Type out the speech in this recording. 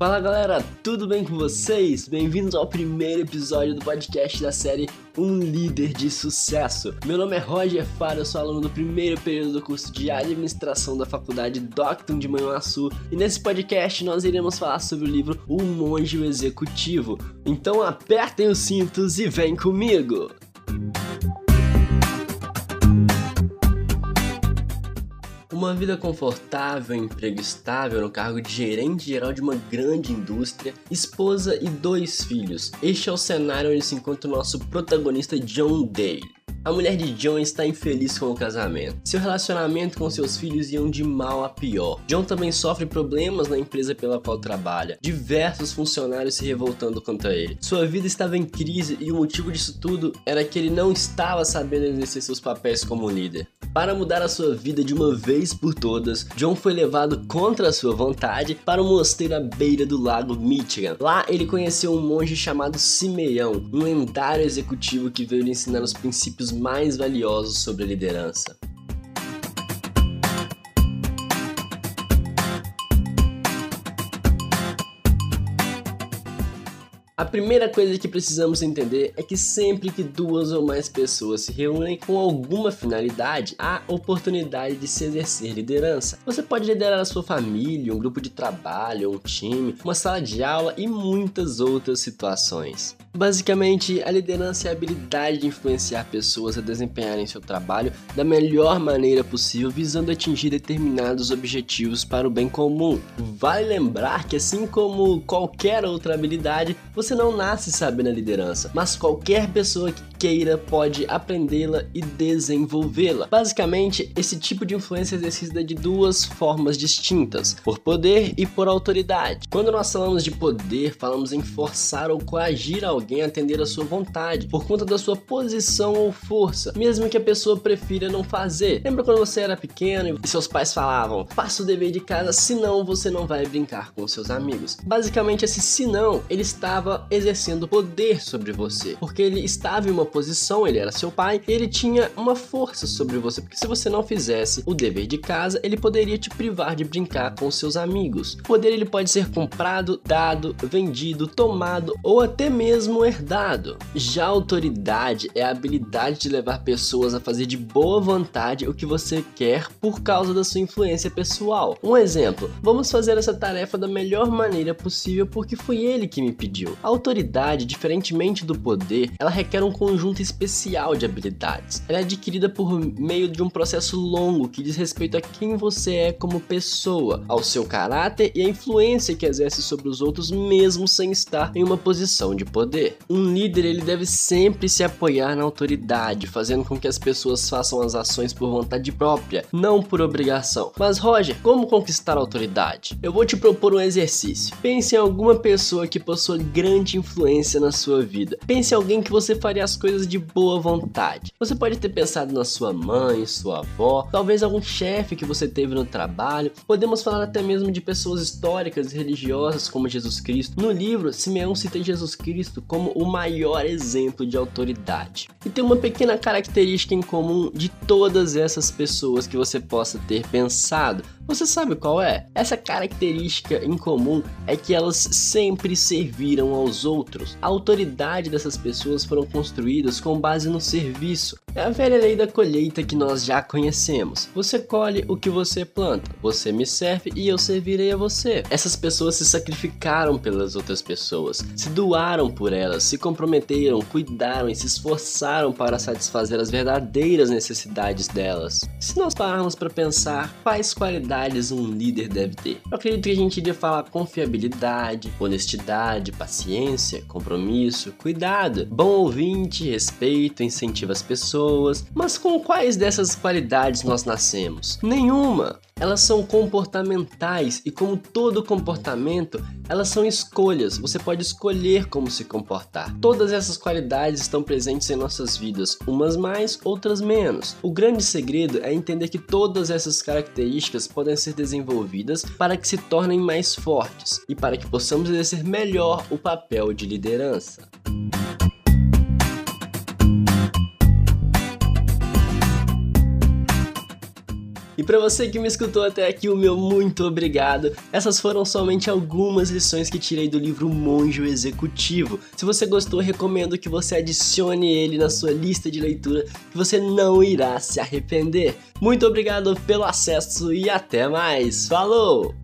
Fala galera, tudo bem com vocês? Bem-vindos ao primeiro episódio do podcast da série Um Líder de Sucesso. Meu nome é Roger Faro, eu sou aluno do primeiro período do curso de Administração da Faculdade Docton de Manhuaçu e nesse podcast nós iremos falar sobre o livro O Monge Executivo. Então apertem os cintos e vem comigo! Uma vida confortável, emprego estável no cargo de gerente geral de uma grande indústria, esposa e dois filhos. Este é o cenário onde se encontra o nosso protagonista John Dale. A mulher de John está infeliz com o casamento. Seu relacionamento com seus filhos iam de mal a pior. John também sofre problemas na empresa pela qual trabalha, diversos funcionários se revoltando contra ele. Sua vida estava em crise e o motivo disso tudo era que ele não estava sabendo exercer seus papéis como líder. Para mudar a sua vida de uma vez por todas, John foi levado contra sua vontade para um mosteiro à beira do lago Michigan. Lá ele conheceu um monge chamado Simeão, um lendário executivo que veio lhe ensinar os princípios mais valiosos sobre a liderança. A primeira coisa que precisamos entender é que sempre que duas ou mais pessoas se reúnem com alguma finalidade, há oportunidade de se exercer liderança. Você pode liderar a sua família, um grupo de trabalho, um time, uma sala de aula e muitas outras situações. Basicamente, a liderança é a habilidade de influenciar pessoas a desempenharem seu trabalho da melhor maneira possível, visando atingir determinados objetivos para o bem comum. Vale lembrar que, assim como qualquer outra habilidade, você não nasce sabendo a liderança, mas qualquer pessoa que queira pode aprendê-la e desenvolvê-la. Basicamente, esse tipo de influência é exercida de duas formas distintas: por poder e por autoridade. Quando nós falamos de poder, falamos em forçar ou coagir alguém a atender a sua vontade, por conta da sua posição ou força, mesmo que a pessoa prefira não fazer. Lembra quando você era pequeno e seus pais falavam: faça o dever de casa, senão você não vai brincar com seus amigos? Basicamente, esse senão, ele estava exercendo poder sobre você, porque ele estava em uma posição, ele era seu pai, ele tinha uma força sobre você, porque se você não fizesse o dever de casa, ele poderia te privar de brincar com seus amigos. O poder ele pode ser comprado, dado, vendido, tomado ou até mesmo herdado. Já a autoridade é a habilidade de levar pessoas a fazer de boa vontade o que você quer por causa da sua influência pessoal. Um exemplo, vamos fazer essa tarefa da melhor maneira possível porque foi ele que me pediu. A autoridade, diferentemente do poder, ela requer um conjunto conjunto especial de habilidades. Ela é adquirida por meio de um processo longo que diz respeito a quem você é como pessoa, ao seu caráter e a influência que exerce sobre os outros mesmo sem estar em uma posição de poder. Um líder ele deve sempre se apoiar na autoridade, fazendo com que as pessoas façam as ações por vontade própria, não por obrigação. Mas Roger, como conquistar a autoridade? Eu vou te propor um exercício. Pense em alguma pessoa que possua grande influência na sua vida. Pense em alguém que você faria as coisas coisas de boa vontade. Você pode ter pensado na sua mãe, sua avó, talvez algum chefe que você teve no trabalho. Podemos falar até mesmo de pessoas históricas e religiosas como Jesus Cristo. No livro, Simeão cita Jesus Cristo como o maior exemplo de autoridade. E tem uma pequena característica em comum de todas essas pessoas que você possa ter pensado. Você sabe qual é? Essa característica em comum é que elas sempre serviram aos outros. A autoridade dessas pessoas foram construídas com base no serviço. É a velha lei da colheita que nós já conhecemos. Você colhe o que você planta, você me serve e eu servirei a você. Essas pessoas se sacrificaram pelas outras pessoas, se doaram por elas, se comprometeram, cuidaram e se esforçaram para satisfazer as verdadeiras necessidades delas. Se nós pararmos para pensar quais qualidades qualidades um líder deve ter? Eu acredito que a gente iria falar confiabilidade, honestidade, paciência, compromisso, cuidado, bom ouvinte, respeito, incentiva as pessoas. Mas com quais dessas qualidades nós nascemos? Nenhuma! elas são comportamentais e como todo comportamento, elas são escolhas. Você pode escolher como se comportar. Todas essas qualidades estão presentes em nossas vidas, umas mais, outras menos. O grande segredo é entender que todas essas características podem ser desenvolvidas para que se tornem mais fortes e para que possamos exercer melhor o papel de liderança. E para você que me escutou até aqui, o meu muito obrigado. Essas foram somente algumas lições que tirei do livro Monjo Executivo. Se você gostou, recomendo que você adicione ele na sua lista de leitura, que você não irá se arrepender. Muito obrigado pelo acesso e até mais. Falou!